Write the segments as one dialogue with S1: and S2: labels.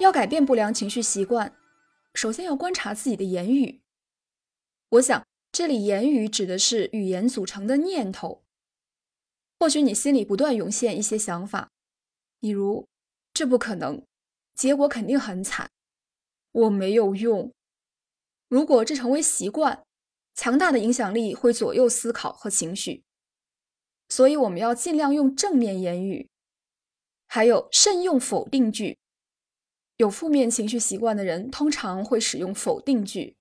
S1: 要改变不良情绪习惯，首先要观察自己的言语。我想，这里言语指的是语言组成的念头。或许你心里不断涌现一些想法，比如“这不可能”，结果肯定很惨，“我没有用”。如果这成为习惯，强大的影响力会左右思考和情绪。所以，我们要尽量用正面言语，还有慎用否定句。有负面情绪习惯的人通常会使用否定句，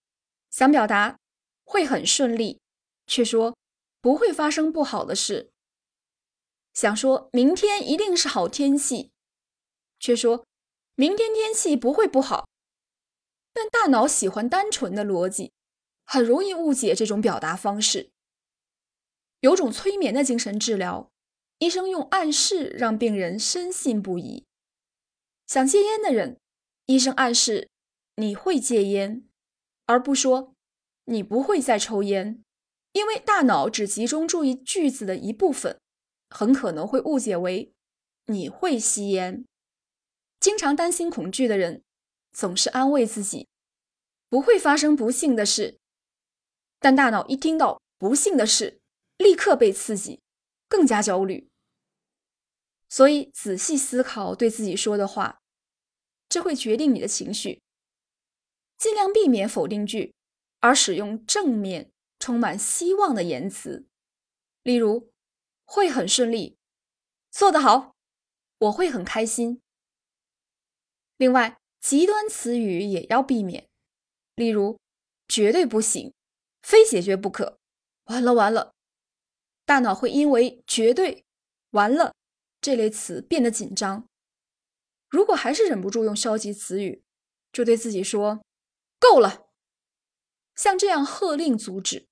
S1: 想表达会很顺利，却说不会发生不好的事；想说明天一定是好天气，却说明天天气不会不好。但大脑喜欢单纯的逻辑，很容易误解这种表达方式。有种催眠的精神治疗，医生用暗示让病人深信不疑。想戒烟的人。医生暗示你会戒烟，而不说你不会再抽烟，因为大脑只集中注意句子的一部分，很可能会误解为你会吸烟。经常担心恐惧的人，总是安慰自己不会发生不幸的事，但大脑一听到不幸的事，立刻被刺激，更加焦虑。所以仔细思考对自己说的话。这会决定你的情绪。尽量避免否定句，而使用正面、充满希望的言辞。例如，会很顺利，做得好，我会很开心。另外，极端词语也要避免，例如，绝对不行，非解决不可，完了完了。大脑会因为“绝对”“完了”这类词变得紧张。如果还是忍不住用消极词语，就对自己说：“够了。”像这样喝令阻止。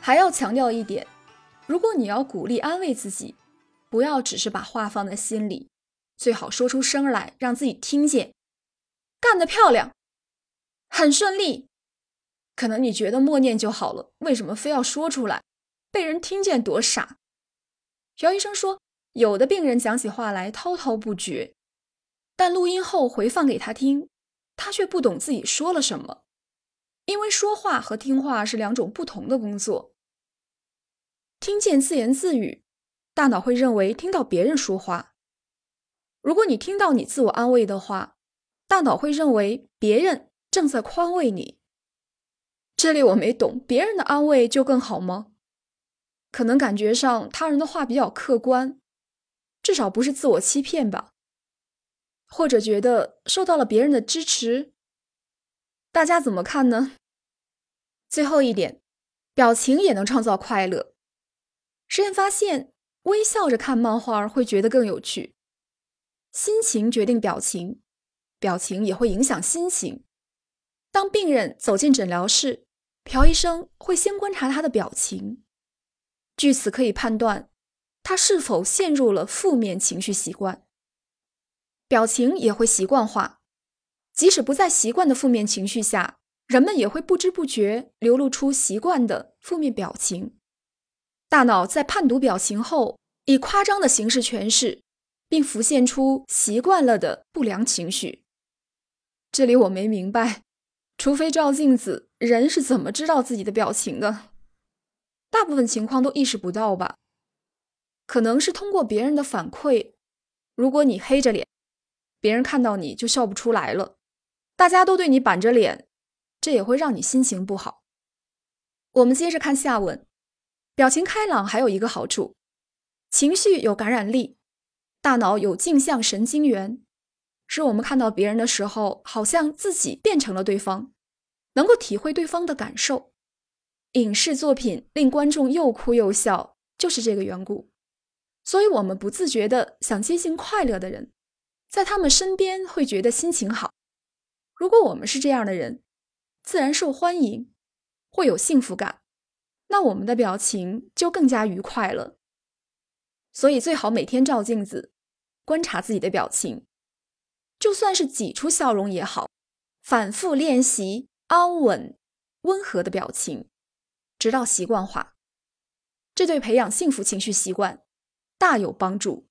S1: 还要强调一点：如果你要鼓励安慰自己，不要只是把话放在心里，最好说出声来，让自己听见。干得漂亮，很顺利。可能你觉得默念就好了，为什么非要说出来？被人听见多傻。姚医生说，有的病人讲起话来滔滔不绝，但录音后回放给他听，他却不懂自己说了什么。因为说话和听话是两种不同的工作。听见自言自语，大脑会认为听到别人说话。如果你听到你自我安慰的话。大脑会认为别人正在宽慰你。这里我没懂，别人的安慰就更好吗？可能感觉上他人的话比较客观，至少不是自我欺骗吧？或者觉得受到了别人的支持？大家怎么看呢？最后一点，表情也能创造快乐。实验发现，微笑着看漫画会觉得更有趣。心情决定表情。表情也会影响心情。当病人走进诊疗室，朴医生会先观察他的表情，据此可以判断他是否陷入了负面情绪习惯。表情也会习惯化，即使不在习惯的负面情绪下，人们也会不知不觉流露出习惯的负面表情。大脑在判读表情后，以夸张的形式诠释，并浮现出习惯了的不良情绪。这里我没明白，除非照镜子，人是怎么知道自己的表情的？大部分情况都意识不到吧？可能是通过别人的反馈。如果你黑着脸，别人看到你就笑不出来了，大家都对你板着脸，这也会让你心情不好。我们接着看下文，表情开朗还有一个好处，情绪有感染力，大脑有镜像神经元。是我们看到别人的时候，好像自己变成了对方，能够体会对方的感受。影视作品令观众又哭又笑，就是这个缘故。所以，我们不自觉的想接近快乐的人，在他们身边会觉得心情好。如果我们是这样的人，自然受欢迎，会有幸福感，那我们的表情就更加愉快了。所以，最好每天照镜子，观察自己的表情。就算是挤出笑容也好，反复练习，安稳、温和的表情，直到习惯化。这对培养幸福情绪习惯大有帮助。